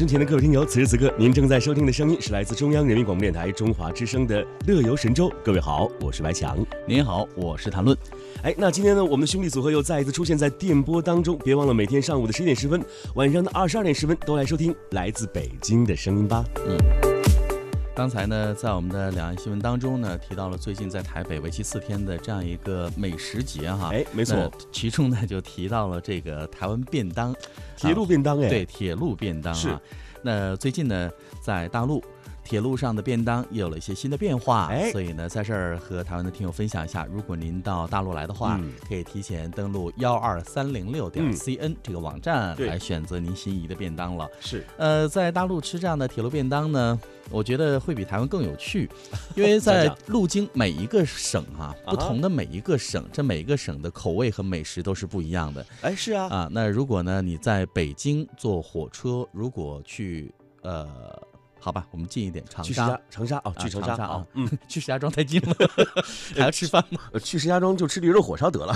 身前的各位听友，此时此刻您正在收听的声音是来自中央人民广播电台中华之声的《乐游神州》。各位好，我是白强。您好，我是谭论。哎，那今天呢，我们的兄弟组合又再一次出现在电波当中。别忘了每天上午的十点十分，晚上的二十二点十分都来收听来自北京的声音吧。嗯，刚才呢，在我们的两岸新闻当中呢，提到了最近在台北为期四天的这样一个美食节哈。哎，没错，其中呢就提到了这个台湾便当。铁路便当哎，对，铁路便当啊。那最近呢，在大陆铁路上的便当也有了一些新的变化，哎，所以呢，在这儿和台湾的听友分享一下，如果您到大陆来的话，可以提前登录幺二三零六点 cn 这个网站来选择您心仪的便当了。是，呃，在大陆吃这样的铁路便当呢。我觉得会比台湾更有趣，因为在路经每一个省啊，不同的每一个省，这每一个省的口味和美食都是不一样的。哎，是啊，啊，那如果呢你在北京坐火车，如果去呃，好吧，我们近一点，长沙，长沙哦，去长沙啊，嗯，去石家庄太近了，还要吃饭吗？去石家庄就吃驴肉火烧得了。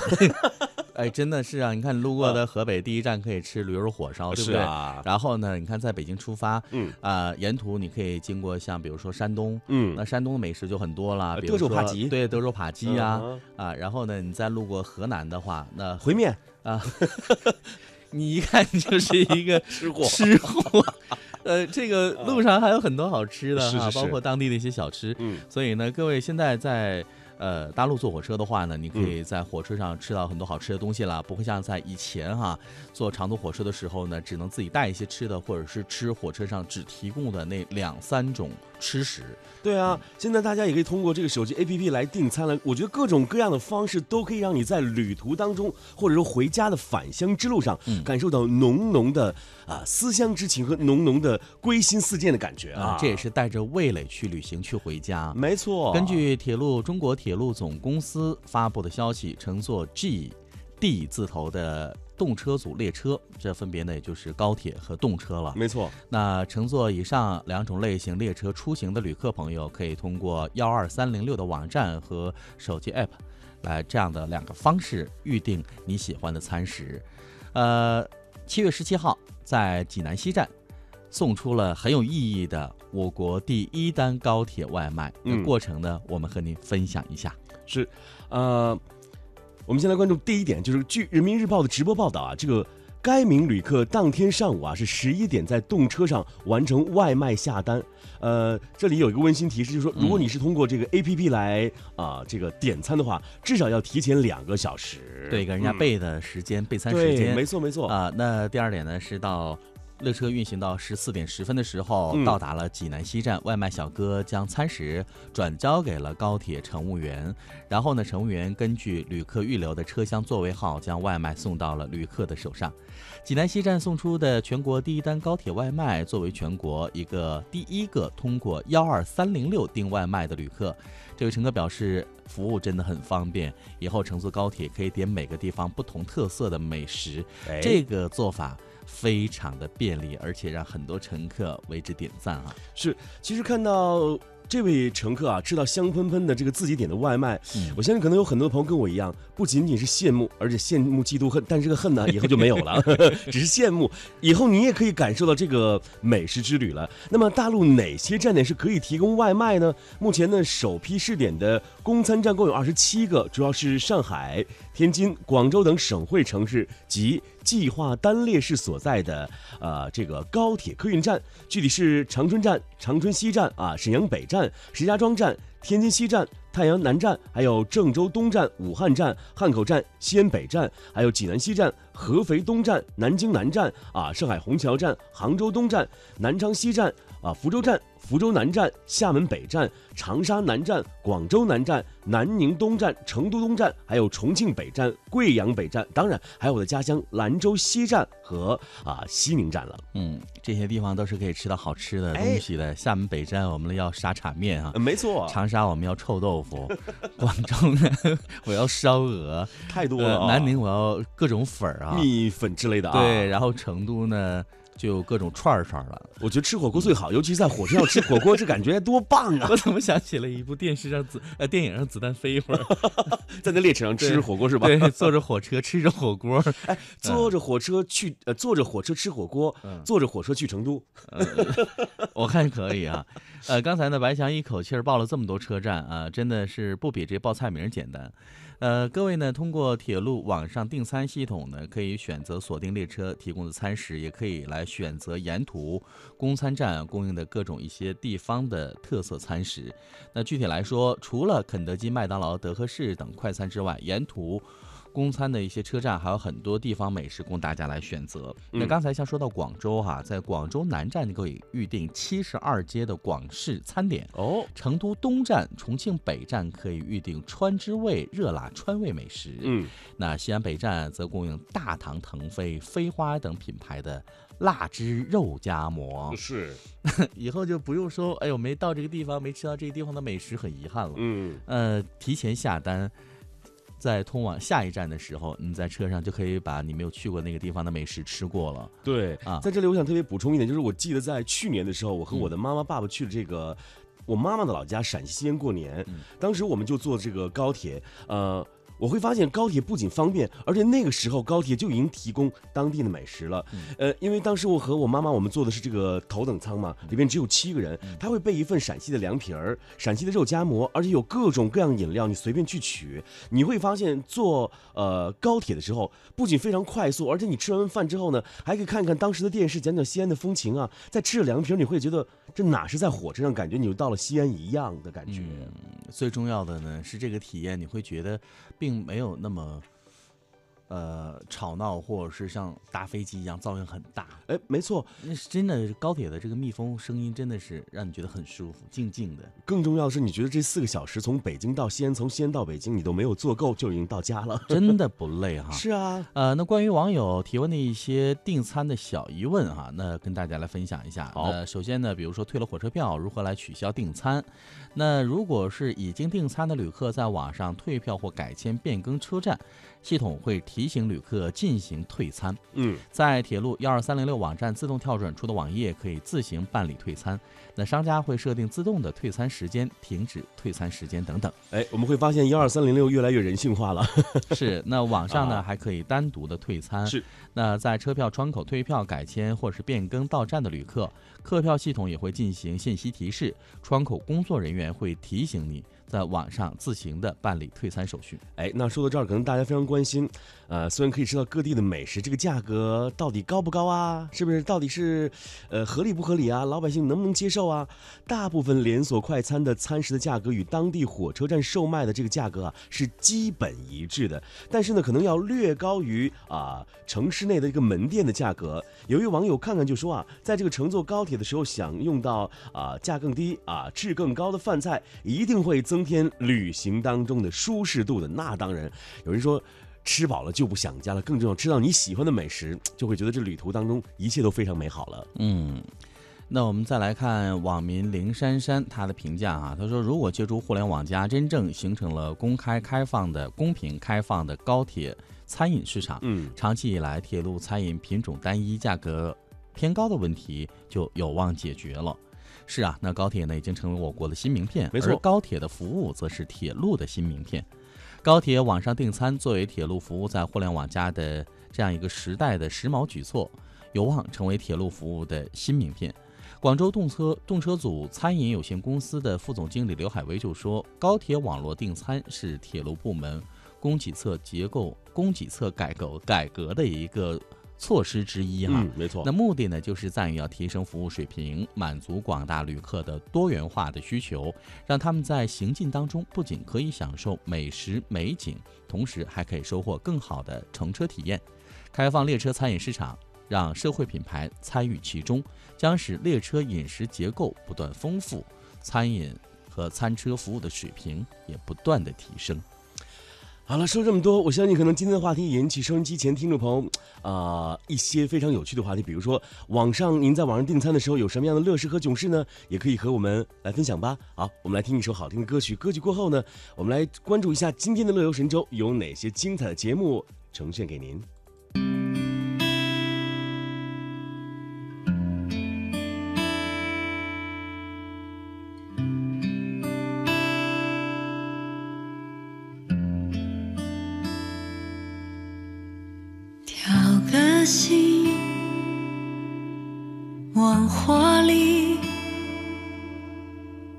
哎，真的是啊！你看，路过的河北第一站可以吃驴肉火烧，对不对？然后呢，你看在北京出发，嗯。啊，沿途你可以经过像比如说山东，嗯，那山东的美食就很多了，德州扒鸡，对，德州扒鸡呀，啊，然后呢，你再路过河南的话，那回面啊，你一看就是一个吃货，吃货，呃，这个路上还有很多好吃的哈，包括当地的一些小吃，嗯，所以呢，各位现在在。呃，大陆坐火车的话呢，你可以在火车上吃到很多好吃的东西了，不会像在以前哈坐长途火车的时候呢，只能自己带一些吃的，或者是吃火车上只提供的那两三种吃食。对啊，现在大家也可以通过这个手机 APP 来订餐了。我觉得各种各样的方式都可以让你在旅途当中，或者说回家的返乡之路上，感受到浓浓的啊思乡之情和浓浓的归心似箭的感觉啊。这也是带着味蕾去旅行去回家。没错，根据铁路中国铁路总公司发布的消息，乘坐 G、D 字头的动车组列车，这分别呢也就是高铁和动车了。没错，那乘坐以上两种类型列车出行的旅客朋友，可以通过幺二三零六的网站和手机 App 来这样的两个方式预定你喜欢的餐食。呃，七月十七号在济南西站。送出了很有意义的我国第一单高铁外卖，那过程呢，我们和您分享一下。是，呃，我们先来关注第一点，就是据人民日报的直播报道啊，这个该名旅客当天上午啊是十一点在动车上完成外卖下单。呃，这里有一个温馨提示，就是说，如果你是通过这个 A P P 来啊这个点餐的话，至少要提前两个小时，对，给人家备的时间，备餐时间，没错没错啊。那第二点呢是到。列车运行到十四点十分的时候，到达了济南西站。外卖小哥将餐食转交给了高铁乘务员，然后呢，乘务员根据旅客预留的车厢座位号，将外卖送到了旅客的手上。济南西站送出的全国第一单高铁外卖，作为全国一个第一个通过幺二三零六订外卖的旅客，这位乘客表示，服务真的很方便，以后乘坐高铁可以点每个地方不同特色的美食。这个做法。非常的便利，而且让很多乘客为之点赞啊！是，其实看到。这位乘客啊，吃到香喷喷的这个自己点的外卖，我相信可能有很多朋友跟我一样，不仅仅是羡慕，而且羡慕嫉妒恨，但是这个恨呢，以后就没有了，只是羡慕。以后你也可以感受到这个美食之旅了。那么大陆哪些站点是可以提供外卖呢？目前呢，首批试点的公餐站共有二十七个，主要是上海、天津、广州等省会城市及计划单列市所在的呃这个高铁客运站，具体是长春站、长春西站啊、沈阳北站。石家庄站、天津西站、太阳南站，还有郑州东站、武汉站、汉口站、西安北站，还有济南西站、合肥东站、南京南站啊，上海虹桥站、杭州东站、南昌西站啊，福州站、福州南站、厦门北站、长沙南站、广州南站、南宁东站、成都东站，还有重庆北站、贵阳北站，当然还有我的家乡兰州西站和啊西宁站了。嗯。这些地方都是可以吃到好吃的东西的。厦门北站我们要沙茶面啊，没错。长沙我们要臭豆腐，广州呢我要烧鹅，太多了。南宁我要各种粉儿啊，米粉之类的啊。对，然后成都呢。就有各种串儿串儿了。我觉得吃火锅最好，尤其是在火车上吃火锅，这感觉多棒啊！我怎么想起了一部电视上子呃电影让子弹飞一会儿，在那列车上吃火锅是吧？对，坐着火车吃着火锅，哎，坐着火车去呃，坐着火车吃火锅，坐着火车去成都，我看可以啊。呃，刚才呢，白翔一口气儿报了这么多车站啊，真的是不比这报菜名简单。呃，各位呢，通过铁路网上订餐系统呢，可以选择锁定列车提供的餐食，也可以来选择沿途供餐站供应的各种一些地方的特色餐食。那具体来说，除了肯德基、麦当劳、德克士等快餐之外，沿途。供餐的一些车站还有很多地方美食供大家来选择。那刚才像说到广州哈，在广州南站你可以预定七十二街的广式餐点哦。成都东站、重庆北站可以预定川之味热辣川味美食。嗯，那西安北站则供应大唐腾飞、飞花等品牌的辣汁肉夹馍。是，以后就不用说，哎呦，没到这个地方，没吃到这个地方的美食，很遗憾了。嗯，呃，提前下单。在通往下一站的时候，你在车上就可以把你没有去过那个地方的美食吃过了。对啊，在这里我想特别补充一点，就是我记得在去年的时候，我和我的妈妈、爸爸去了这个我妈妈的老家陕西西安过年，当时我们就坐这个高铁，呃。我会发现高铁不仅方便，而且那个时候高铁就已经提供当地的美食了。呃，因为当时我和我妈妈我们坐的是这个头等舱嘛，里面只有七个人，他会备一份陕西的凉皮儿、陕西的肉夹馍，而且有各种各样饮料，你随便去取。你会发现坐呃高铁的时候不仅非常快速，而且你吃完饭之后呢，还可以看看当时的电视，讲讲西安的风情啊。在吃着凉皮儿，你会觉得这哪是在火车上，感觉你就到了西安一样的感觉。最重要的呢是这个体验，你会觉得。并没有那么。呃，吵闹或者是像搭飞机一样噪音很大，哎，没错，那是真的高铁的这个密封声音真的是让你觉得很舒服，静静的。更重要的是，你觉得这四个小时从北京到西安，从西安到北京，你都没有坐够就已经到家了，真的不累哈。是啊，呃，那关于网友提问的一些订餐的小疑问哈，那跟大家来分享一下。好，首先呢，比如说退了火车票，如何来取消订餐？那如果是已经订餐的旅客在网上退票或改签变更车站，系统会提醒旅客进行退餐。嗯，在铁路幺二三零六网站自动跳转出的网页可以自行办理退餐。那商家会设定自动的退餐时间、停止退餐时间等等。哎，我们会发现幺二三零六越来越人性化了。是，那网上呢还可以单独的退餐。是，那在车票窗口退票、改签或是变更到站的旅客，客票系统也会进行信息提示，窗口工作人员会提醒你。在网上自行的办理退餐手续。哎，那说到这儿，可能大家非常关心，呃，虽然可以吃到各地的美食，这个价格到底高不高啊？是不是到底是，呃，合理不合理啊？老百姓能不能接受啊？大部分连锁快餐的餐食的价格与当地火车站售卖的这个价格啊是基本一致的，但是呢，可能要略高于啊城市内的一个门店的价格。有一位网友看看就说啊，在这个乘坐高铁的时候享用到啊价更低啊质更高的饭菜，一定会增。添旅行当中的舒适度的，那当然，有人说吃饱了就不想家了，更重要吃到你喜欢的美食，就会觉得这旅途当中一切都非常美好了。嗯，那我们再来看网民林珊珊她的评价啊，她说如果借助互联网加，真正形成了公开开放的、公平开放的高铁餐饮市场，嗯，长期以来铁路餐饮品种单一、价格偏高的问题就有望解决了。是啊，那高铁呢已经成为我国的新名片，没错。高铁的服务则是铁路的新名片。高铁网上订餐作为铁路服务在互联网加的这样一个时代的时髦举措，有望成为铁路服务的新名片。广州动车动车组餐饮有限公司的副总经理刘海威就说：“高铁网络订餐是铁路部门供给侧结构、供给侧改革改革的一个。”措施之一哈，没错。那目的呢，就是在于要提升服务水平，满足广大旅客的多元化的需求，让他们在行进当中不仅可以享受美食美景，同时还可以收获更好的乘车体验。开放列车餐饮市场，让社会品牌参与其中，将使列车饮食结构不断丰富，餐饮和餐车服务的水平也不断的提升。好了，说这么多，我相信可能今天的话题引起收音机前听众朋友啊一些非常有趣的话题，比如说网上您在网上订餐的时候有什么样的乐事和囧事呢？也可以和我们来分享吧。好，我们来听一首好听的歌曲，歌曲过后呢，我们来关注一下今天的乐游神州有哪些精彩的节目呈现给您。心，往火里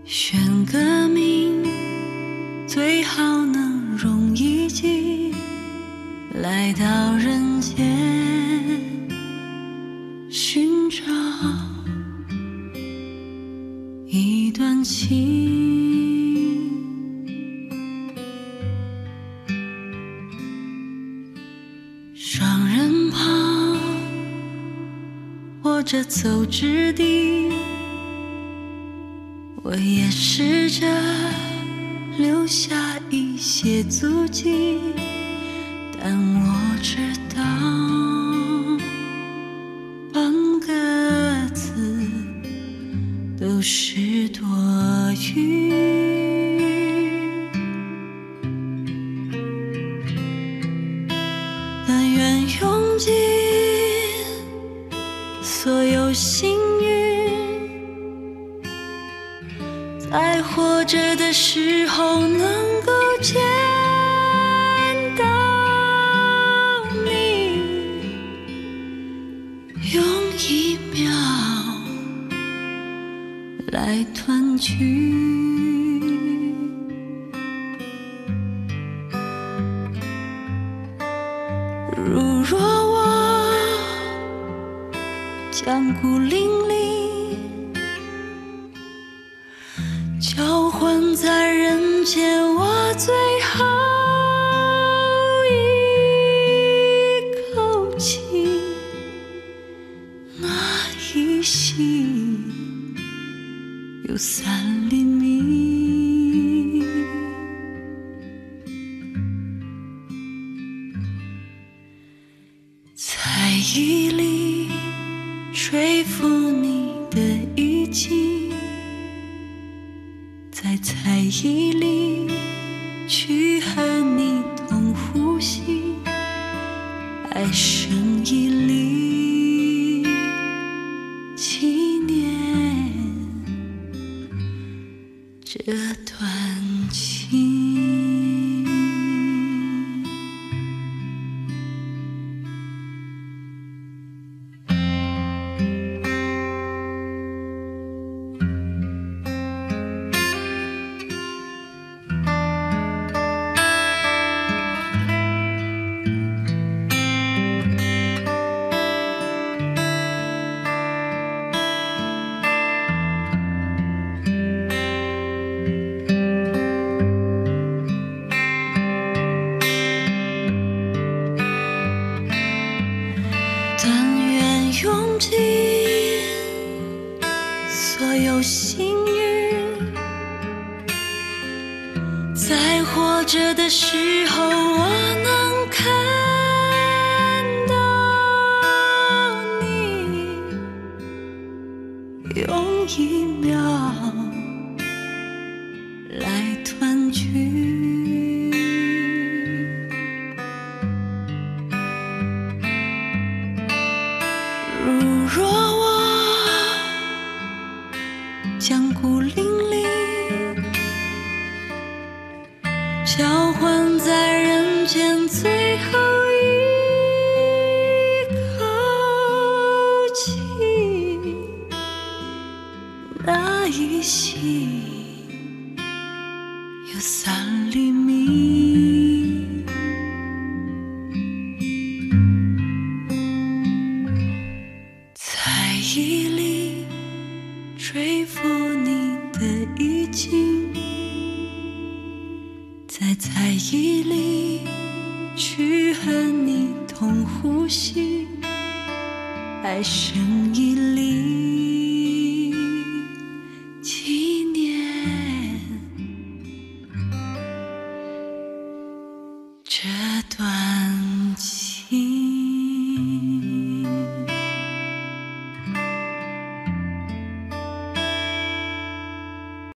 选个名，最好能容一记，来到着走之地，我也试着留下一些足迹，但我知着的时候能够见到你，用一秒来团聚。如若我将孤零有三里用在猜疑里去和你同呼吸，爱声一里